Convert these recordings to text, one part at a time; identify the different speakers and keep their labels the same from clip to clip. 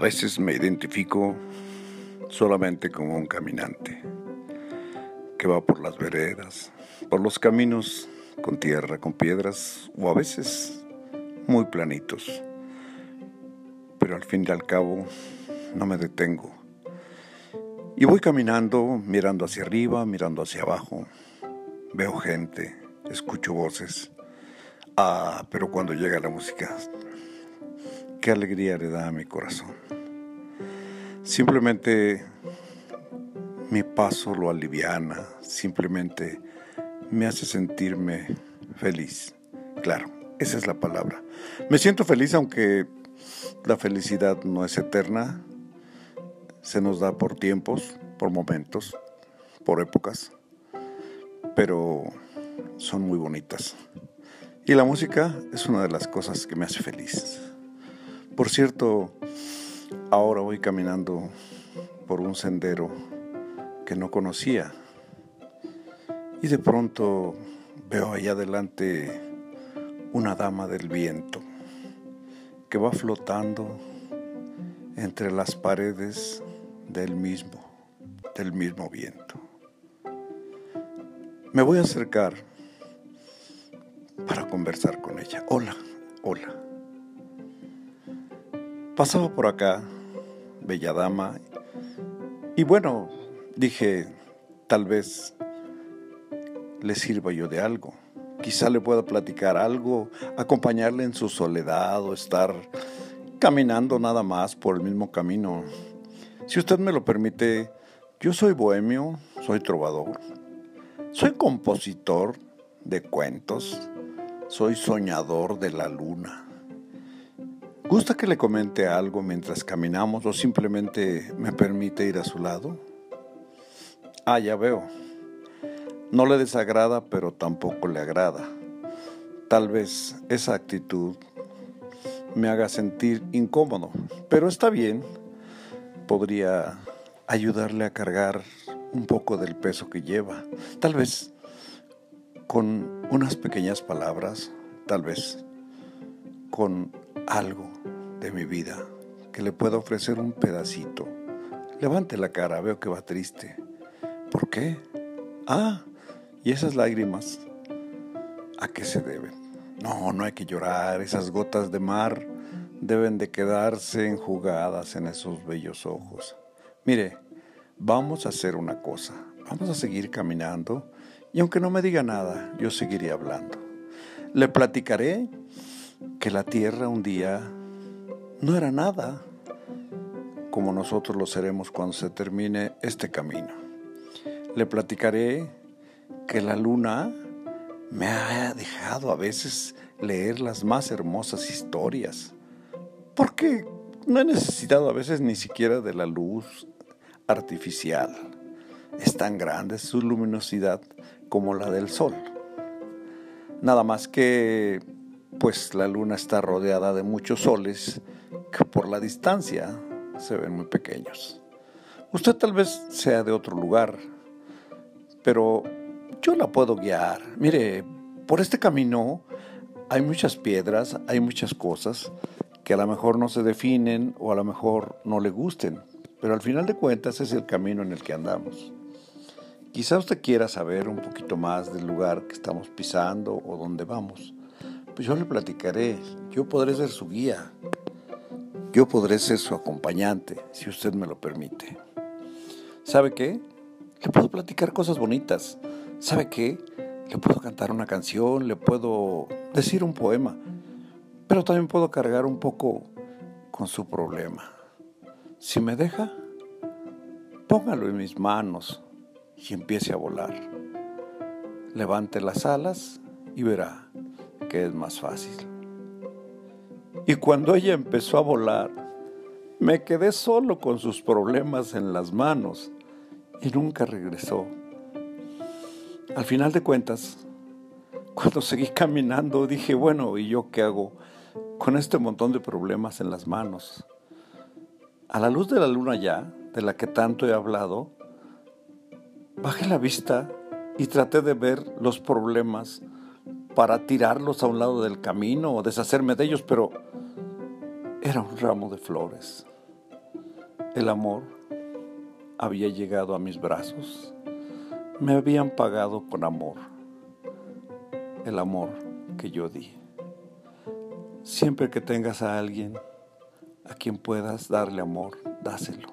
Speaker 1: veces me identifico solamente como un caminante que va por las veredas, por los caminos con tierra, con piedras o a veces muy planitos. Pero al fin y al cabo no me detengo. Y voy caminando, mirando hacia arriba, mirando hacia abajo. Veo gente, escucho voces. Ah, pero cuando llega la música, qué alegría le da a mi corazón. Simplemente mi paso lo aliviana, simplemente me hace sentirme feliz. Claro, esa es la palabra. Me siento feliz aunque la felicidad no es eterna, se nos da por tiempos, por momentos, por épocas, pero son muy bonitas. Y la música es una de las cosas que me hace feliz. Por cierto, ahora voy caminando por un sendero que no conocía y de pronto veo allá adelante una dama del viento que va flotando entre las paredes del mismo, del mismo viento. Me voy a acercar para conversar con ella. Hola, hola. Pasaba por acá, bella dama, y bueno, dije, tal vez le sirva yo de algo. Quizá le pueda platicar algo, acompañarle en su soledad o estar caminando nada más por el mismo camino. Si usted me lo permite, yo soy bohemio, soy trovador, soy compositor de cuentos, soy soñador de la luna. ¿Gusta que le comente algo mientras caminamos o simplemente me permite ir a su lado? Ah, ya veo. No le desagrada, pero tampoco le agrada. Tal vez esa actitud me haga sentir incómodo, pero está bien. Podría ayudarle a cargar un poco del peso que lleva. Tal vez con unas pequeñas palabras, tal vez con algo de mi vida que le pueda ofrecer un pedacito. Levante la cara, veo que va triste. ¿Por qué? Ah, y esas lágrimas, ¿a qué se deben? No, no hay que llorar, esas gotas de mar deben de quedarse enjugadas en esos bellos ojos. Mire, vamos a hacer una cosa, vamos a seguir caminando y aunque no me diga nada, yo seguiré hablando. Le platicaré que la tierra un día no era nada, como nosotros lo seremos cuando se termine este camino. Le platicaré que la luna me ha dejado a veces leer las más hermosas historias, porque no he necesitado a veces ni siquiera de la luz artificial. Es tan grande su luminosidad como la del sol. Nada más que pues la luna está rodeada de muchos soles que por la distancia se ven muy pequeños. Usted tal vez sea de otro lugar, pero yo la puedo guiar. Mire, por este camino hay muchas piedras, hay muchas cosas que a lo mejor no se definen o a lo mejor no le gusten, pero al final de cuentas es el camino en el que andamos. Quizá usted quiera saber un poquito más del lugar que estamos pisando o dónde vamos. Pues yo le platicaré, yo podré ser su guía, yo podré ser su acompañante, si usted me lo permite. ¿Sabe qué? Le puedo platicar cosas bonitas. ¿Sabe qué? Le puedo cantar una canción, le puedo decir un poema, pero también puedo cargar un poco con su problema. Si me deja, póngalo en mis manos y empiece a volar. Levante las alas y verá que es más fácil. Y cuando ella empezó a volar, me quedé solo con sus problemas en las manos y nunca regresó. Al final de cuentas, cuando seguí caminando, dije, bueno, ¿y yo qué hago con este montón de problemas en las manos? A la luz de la luna ya, de la que tanto he hablado, bajé la vista y traté de ver los problemas para tirarlos a un lado del camino o deshacerme de ellos, pero era un ramo de flores. El amor había llegado a mis brazos, me habían pagado con amor, el amor que yo di. Siempre que tengas a alguien a quien puedas darle amor, dáselo.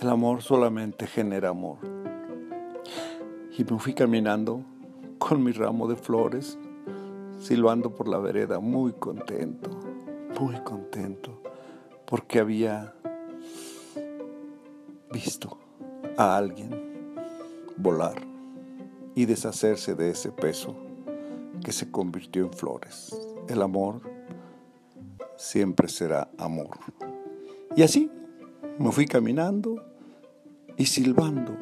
Speaker 1: El amor solamente genera amor. Y me fui caminando con mi ramo de flores, silbando por la vereda, muy contento, muy contento, porque había visto a alguien volar y deshacerse de ese peso que se convirtió en flores. El amor siempre será amor. Y así me fui caminando y silbando